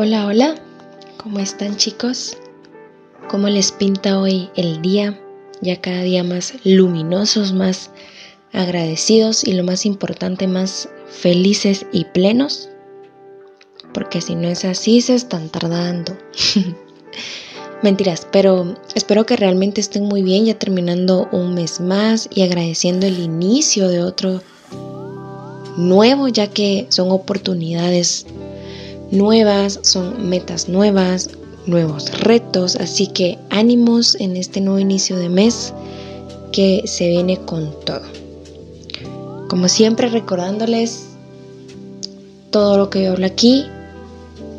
Hola, hola, ¿cómo están chicos? ¿Cómo les pinta hoy el día? Ya cada día más luminosos, más agradecidos y lo más importante, más felices y plenos. Porque si no es así, se están tardando. Mentiras, pero espero que realmente estén muy bien ya terminando un mes más y agradeciendo el inicio de otro nuevo, ya que son oportunidades nuevas, son metas nuevas, nuevos retos, así que ánimos en este nuevo inicio de mes que se viene con todo. Como siempre recordándoles, todo lo que yo hablo aquí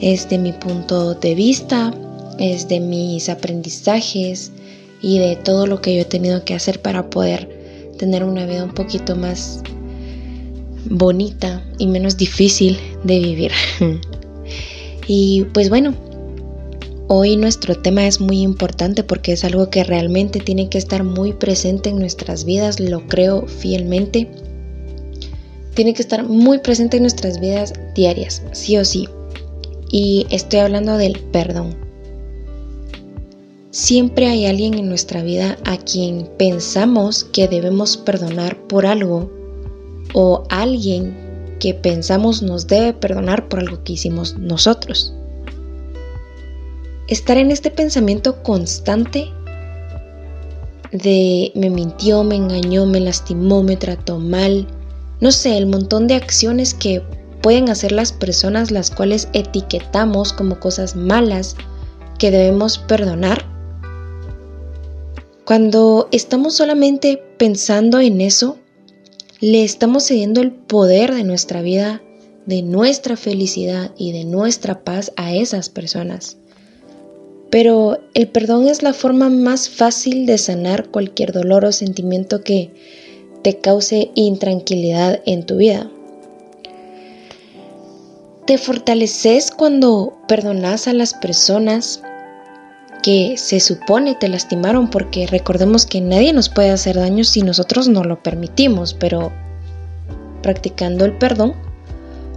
es de mi punto de vista, es de mis aprendizajes y de todo lo que yo he tenido que hacer para poder tener una vida un poquito más bonita y menos difícil de vivir. Y pues bueno, hoy nuestro tema es muy importante porque es algo que realmente tiene que estar muy presente en nuestras vidas, lo creo fielmente. Tiene que estar muy presente en nuestras vidas diarias, sí o sí. Y estoy hablando del perdón. Siempre hay alguien en nuestra vida a quien pensamos que debemos perdonar por algo o alguien que pensamos nos debe perdonar por algo que hicimos nosotros. Estar en este pensamiento constante de me mintió, me engañó, me lastimó, me trató mal, no sé, el montón de acciones que pueden hacer las personas las cuales etiquetamos como cosas malas que debemos perdonar. Cuando estamos solamente pensando en eso, le estamos cediendo el poder de nuestra vida, de nuestra felicidad y de nuestra paz a esas personas. Pero el perdón es la forma más fácil de sanar cualquier dolor o sentimiento que te cause intranquilidad en tu vida. Te fortaleces cuando perdonas a las personas que se supone te lastimaron porque recordemos que nadie nos puede hacer daño si nosotros no lo permitimos, pero practicando el perdón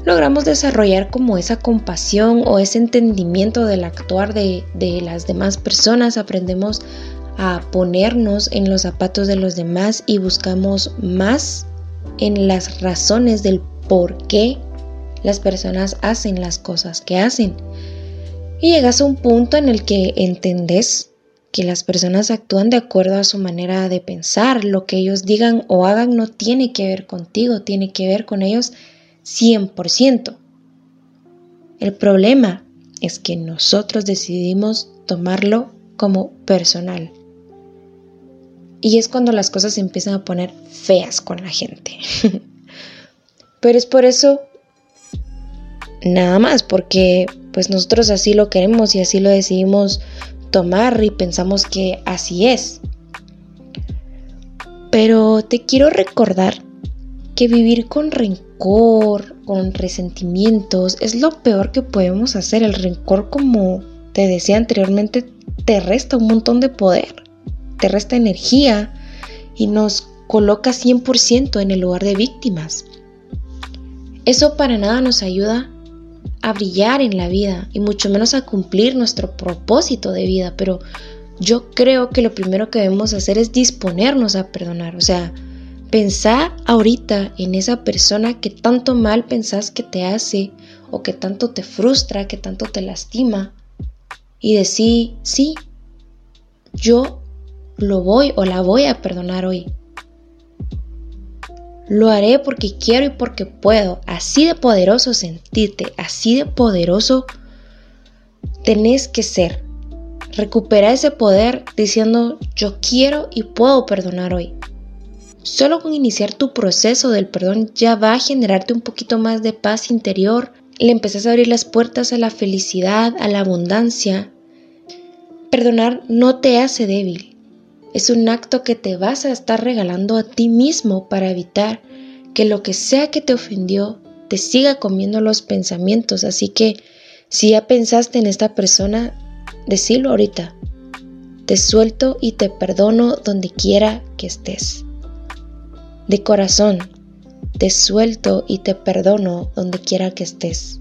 logramos desarrollar como esa compasión o ese entendimiento del actuar de, de las demás personas, aprendemos a ponernos en los zapatos de los demás y buscamos más en las razones del por qué las personas hacen las cosas que hacen. Y llegas a un punto en el que entendés que las personas actúan de acuerdo a su manera de pensar, lo que ellos digan o hagan no tiene que ver contigo, tiene que ver con ellos 100%. El problema es que nosotros decidimos tomarlo como personal. Y es cuando las cosas se empiezan a poner feas con la gente. Pero es por eso, nada más, porque pues nosotros así lo queremos y así lo decidimos tomar y pensamos que así es. Pero te quiero recordar que vivir con rencor, con resentimientos, es lo peor que podemos hacer. El rencor, como te decía anteriormente, te resta un montón de poder, te resta energía y nos coloca 100% en el lugar de víctimas. Eso para nada nos ayuda a brillar en la vida y mucho menos a cumplir nuestro propósito de vida, pero yo creo que lo primero que debemos hacer es disponernos a perdonar, o sea, pensar ahorita en esa persona que tanto mal pensás que te hace o que tanto te frustra, que tanto te lastima y decir, sí, yo lo voy o la voy a perdonar hoy. Lo haré porque quiero y porque puedo. Así de poderoso sentirte, así de poderoso tenés que ser. Recupera ese poder diciendo yo quiero y puedo perdonar hoy. Solo con iniciar tu proceso del perdón ya va a generarte un poquito más de paz interior. Le empezás a abrir las puertas a la felicidad, a la abundancia. Perdonar no te hace débil, es un acto que te vas a estar regalando a ti mismo para evitar que lo que sea que te ofendió te siga comiendo los pensamientos. Así que si ya pensaste en esta persona, decilo ahorita. Te suelto y te perdono donde quiera que estés. De corazón, te suelto y te perdono donde quiera que estés.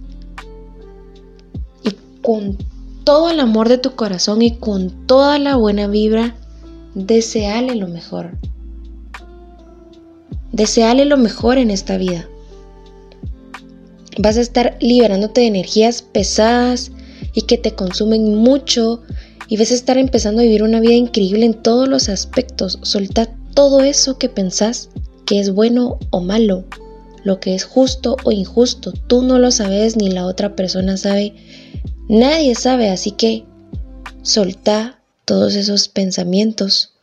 Y con todo el amor de tu corazón y con toda la buena vibra, deseale lo mejor. Deseale lo mejor en esta vida. Vas a estar liberándote de energías pesadas y que te consumen mucho y vas a estar empezando a vivir una vida increíble en todos los aspectos. Solta todo eso que pensás que es bueno o malo, lo que es justo o injusto. Tú no lo sabes ni la otra persona sabe. Nadie sabe, así que solta todos esos pensamientos.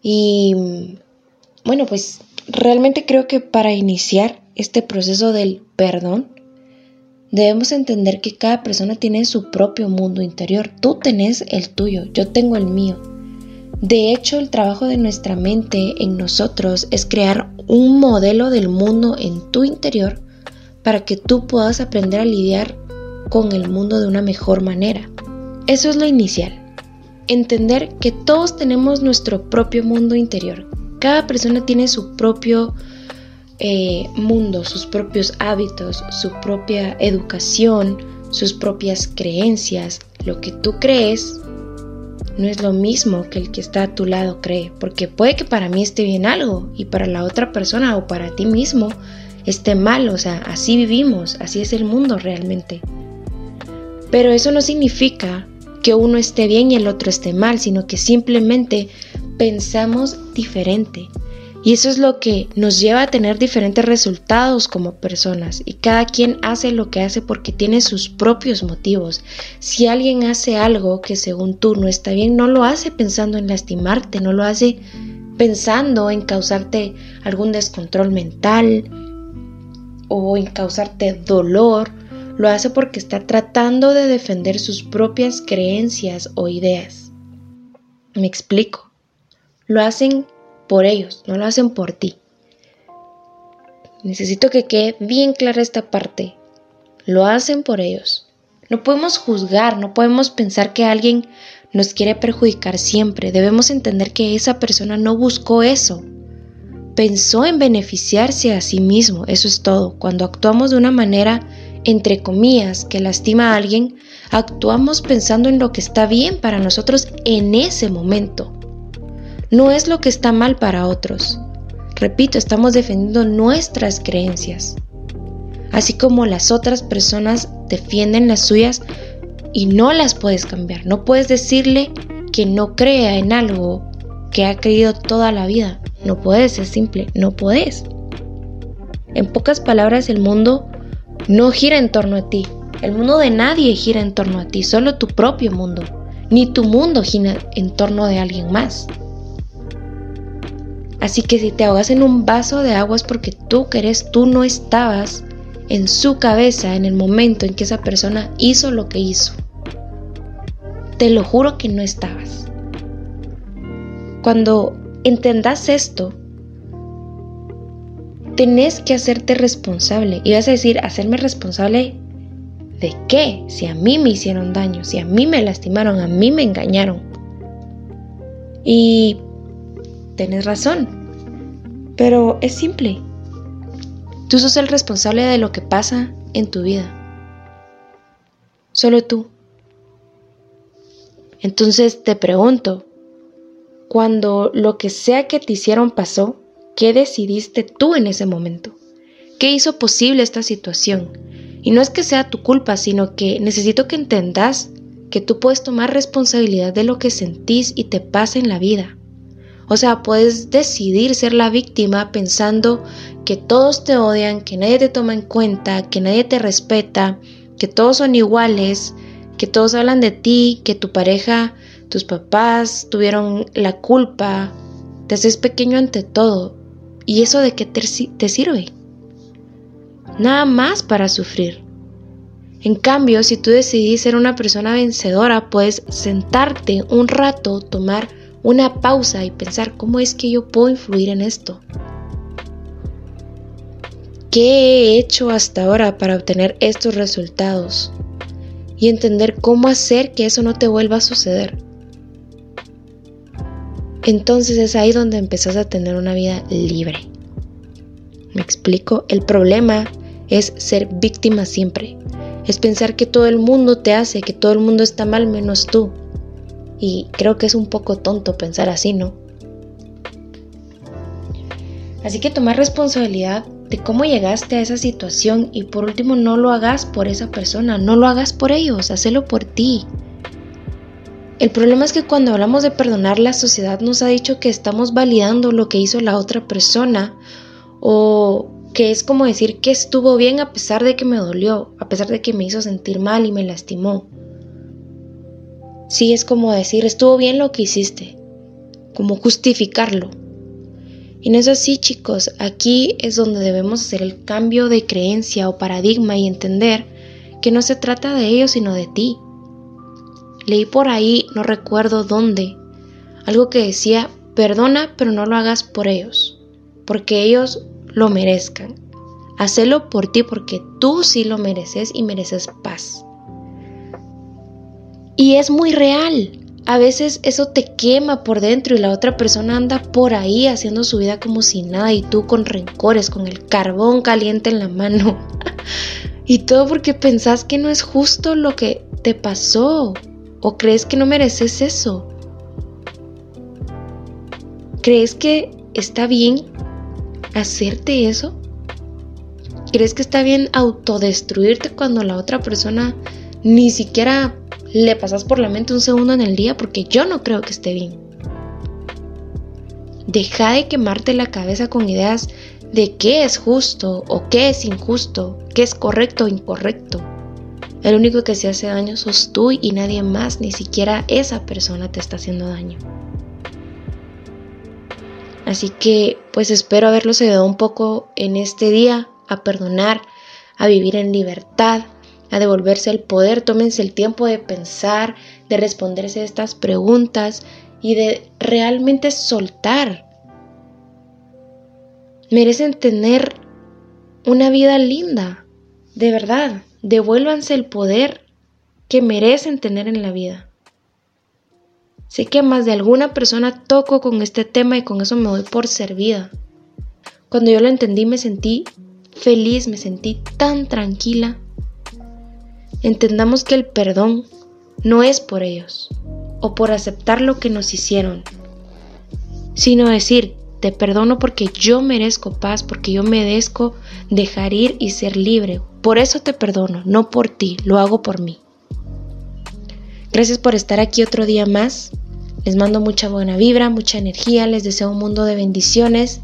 Y bueno, pues realmente creo que para iniciar este proceso del perdón, Debemos entender que cada persona tiene su propio mundo interior. Tú tenés el tuyo, yo tengo el mío. De hecho, el trabajo de nuestra mente en nosotros es crear un modelo del mundo en tu interior para que tú puedas aprender a lidiar con el mundo de una mejor manera. Eso es lo inicial. Entender que todos tenemos nuestro propio mundo interior. Cada persona tiene su propio eh, mundo, sus propios hábitos, su propia educación, sus propias creencias. Lo que tú crees no es lo mismo que el que está a tu lado cree, porque puede que para mí esté bien algo y para la otra persona o para ti mismo esté mal, o sea, así vivimos, así es el mundo realmente. Pero eso no significa que uno esté bien y el otro esté mal, sino que simplemente pensamos diferente. Y eso es lo que nos lleva a tener diferentes resultados como personas. Y cada quien hace lo que hace porque tiene sus propios motivos. Si alguien hace algo que según tú no está bien, no lo hace pensando en lastimarte, no lo hace pensando en causarte algún descontrol mental o en causarte dolor. Lo hace porque está tratando de defender sus propias creencias o ideas. Me explico. Lo hacen por ellos, no lo hacen por ti. Necesito que quede bien clara esta parte. Lo hacen por ellos. No podemos juzgar, no podemos pensar que alguien nos quiere perjudicar siempre. Debemos entender que esa persona no buscó eso. Pensó en beneficiarse a sí mismo, eso es todo. Cuando actuamos de una manera, entre comillas, que lastima a alguien, actuamos pensando en lo que está bien para nosotros en ese momento no es lo que está mal para otros. Repito, estamos defendiendo nuestras creencias, así como las otras personas defienden las suyas y no las puedes cambiar. No puedes decirle que no crea en algo que ha creído toda la vida. No puedes, es simple, no puedes. En pocas palabras, el mundo no gira en torno a ti. El mundo de nadie gira en torno a ti, solo tu propio mundo. Ni tu mundo gira en torno de alguien más. Así que si te ahogas en un vaso de agua es porque tú querés, tú no estabas en su cabeza en el momento en que esa persona hizo lo que hizo. Te lo juro que no estabas. Cuando entendas esto, tenés que hacerte responsable. Y vas a decir, hacerme responsable de qué? Si a mí me hicieron daño, si a mí me lastimaron, a mí me engañaron. Y tenés razón. Pero es simple. Tú sos el responsable de lo que pasa en tu vida. Solo tú. Entonces te pregunto, cuando lo que sea que te hicieron pasó, ¿qué decidiste tú en ese momento? ¿Qué hizo posible esta situación? Y no es que sea tu culpa, sino que necesito que entendas que tú puedes tomar responsabilidad de lo que sentís y te pasa en la vida. O sea, puedes decidir ser la víctima pensando que todos te odian, que nadie te toma en cuenta, que nadie te respeta, que todos son iguales, que todos hablan de ti, que tu pareja, tus papás tuvieron la culpa, te haces pequeño ante todo. ¿Y eso de qué te, sirve? Nada más para sufrir. En cambio, si tú decidís ser una persona vencedora, puedes sentarte un rato, tomar una pausa y pensar cómo es que yo puedo influir en esto. ¿Qué he hecho hasta ahora para obtener estos resultados? Y entender cómo hacer que eso no te vuelva a suceder. Entonces es ahí donde empezás a tener una vida libre. ¿Me explico? El problema es ser víctima siempre. es pensar que todo el mundo te hace, que todo el mundo está mal menos tú. Y creo que es un poco tonto pensar así, ¿no? Así que tomar responsabilidad de cómo llegaste a esa situación y por último no lo hagas por esa persona, no lo hagas por ellos, hacelo por ti. El problema es que cuando hablamos de perdonar, la sociedad nos ha dicho que estamos validando lo que hizo la otra persona o que es como decir que estuvo bien a pesar de que me dolió, a pesar de que me hizo sentir mal y me lastimó. Sí, es como decir, estuvo bien lo que hiciste, como justificarlo. Y no es así, chicos, aquí es donde debemos hacer el cambio de creencia o paradigma y entender que no se trata de ellos sino de ti. Leí por ahí, no recuerdo dónde, algo que decía, perdona pero no lo hagas por ellos, porque ellos lo merezcan. Hacelo por ti porque tú sí lo mereces y mereces paz. Y es muy real. A veces eso te quema por dentro y la otra persona anda por ahí haciendo su vida como si nada y tú con rencores, con el carbón caliente en la mano. y todo porque pensás que no es justo lo que te pasó o crees que no mereces eso. ¿Crees que está bien hacerte eso? ¿Crees que está bien autodestruirte cuando la otra persona ni siquiera le pasas por la mente un segundo en el día? Porque yo no creo que esté bien. Deja de quemarte la cabeza con ideas de qué es justo o qué es injusto, qué es correcto o incorrecto. El único que se hace daño sos tú y nadie más, ni siquiera esa persona te está haciendo daño. Así que pues espero haberlos ayudado un poco en este día a perdonar, a vivir en libertad, a devolverse el poder. Tómense el tiempo de pensar, de responderse estas preguntas y de realmente soltar. Merecen tener una vida linda, de verdad. Devuélvanse el poder que merecen tener en la vida. Sé que más de alguna persona toco con este tema y con eso me doy por servida. Cuando yo lo entendí me sentí feliz, me sentí tan tranquila. Entendamos que el perdón no es por ellos o por aceptar lo que nos hicieron, sino decir, te perdono porque yo merezco paz, porque yo merezco dejar ir y ser libre. Por eso te perdono, no por ti, lo hago por mí. Gracias por estar aquí otro día más. Les mando mucha buena vibra, mucha energía, les deseo un mundo de bendiciones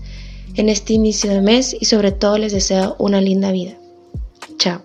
en este inicio de mes y sobre todo les deseo una linda vida. Chao.